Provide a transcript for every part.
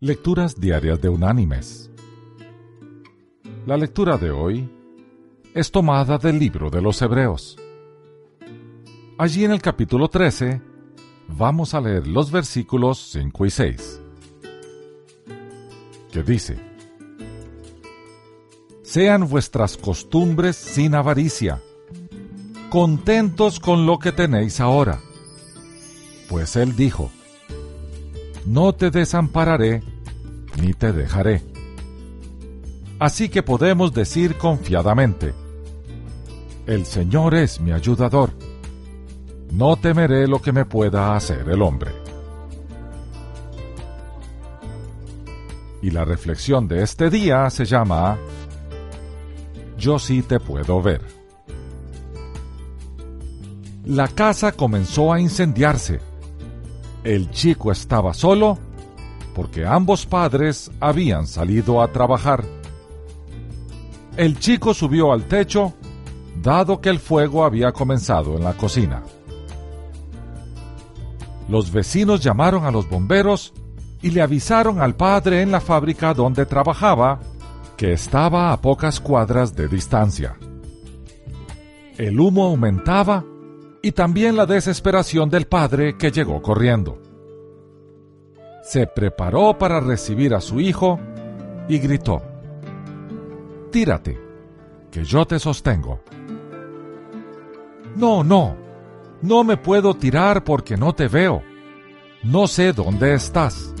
Lecturas Diarias de Unánimes. La lectura de hoy es tomada del libro de los Hebreos. Allí en el capítulo 13 vamos a leer los versículos 5 y 6, que dice, Sean vuestras costumbres sin avaricia, contentos con lo que tenéis ahora. Pues él dijo, no te desampararé ni te dejaré. Así que podemos decir confiadamente, el Señor es mi ayudador, no temeré lo que me pueda hacer el hombre. Y la reflexión de este día se llama Yo sí te puedo ver. La casa comenzó a incendiarse el chico estaba solo porque ambos padres habían salido a trabajar. El chico subió al techo, dado que el fuego había comenzado en la cocina. Los vecinos llamaron a los bomberos y le avisaron al padre en la fábrica donde trabajaba que estaba a pocas cuadras de distancia. El humo aumentaba y también la desesperación del padre que llegó corriendo. Se preparó para recibir a su hijo y gritó, Tírate, que yo te sostengo. No, no, no me puedo tirar porque no te veo. No sé dónde estás,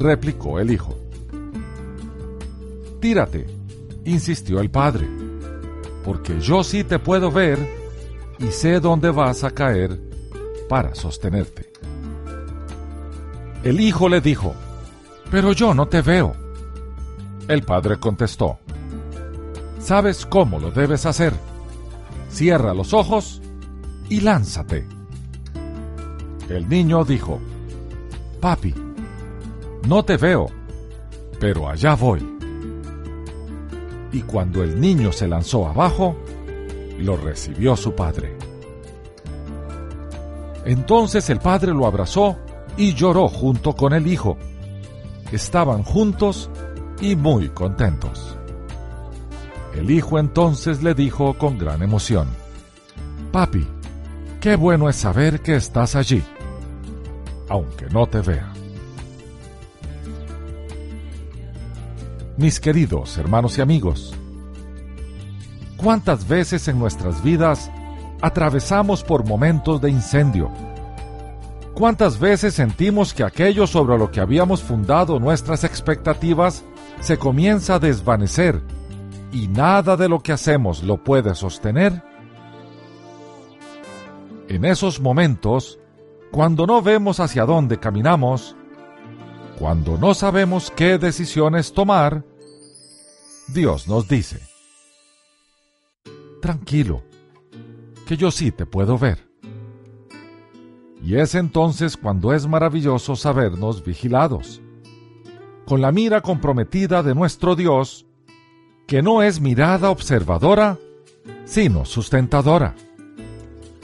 replicó el hijo. Tírate, insistió el padre, porque yo sí te puedo ver y sé dónde vas a caer para sostenerte. El hijo le dijo, pero yo no te veo. El padre contestó, ¿sabes cómo lo debes hacer? Cierra los ojos y lánzate. El niño dijo, Papi, no te veo, pero allá voy. Y cuando el niño se lanzó abajo, lo recibió su padre. Entonces el padre lo abrazó y lloró junto con el hijo. Estaban juntos y muy contentos. El hijo entonces le dijo con gran emoción, Papi, qué bueno es saber que estás allí, aunque no te vea. Mis queridos hermanos y amigos, ¿Cuántas veces en nuestras vidas atravesamos por momentos de incendio? ¿Cuántas veces sentimos que aquello sobre lo que habíamos fundado nuestras expectativas se comienza a desvanecer y nada de lo que hacemos lo puede sostener? En esos momentos, cuando no vemos hacia dónde caminamos, cuando no sabemos qué decisiones tomar, Dios nos dice, tranquilo, que yo sí te puedo ver. Y es entonces cuando es maravilloso sabernos vigilados, con la mira comprometida de nuestro Dios, que no es mirada observadora, sino sustentadora.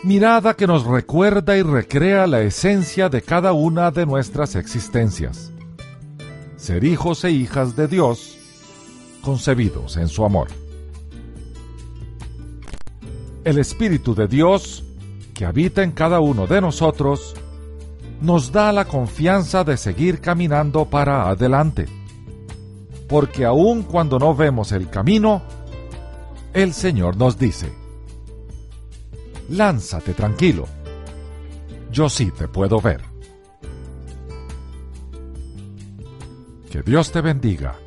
Mirada que nos recuerda y recrea la esencia de cada una de nuestras existencias. Ser hijos e hijas de Dios, concebidos en su amor el Espíritu de Dios, que habita en cada uno de nosotros, nos da la confianza de seguir caminando para adelante. Porque aun cuando no vemos el camino, el Señor nos dice, lánzate tranquilo, yo sí te puedo ver. Que Dios te bendiga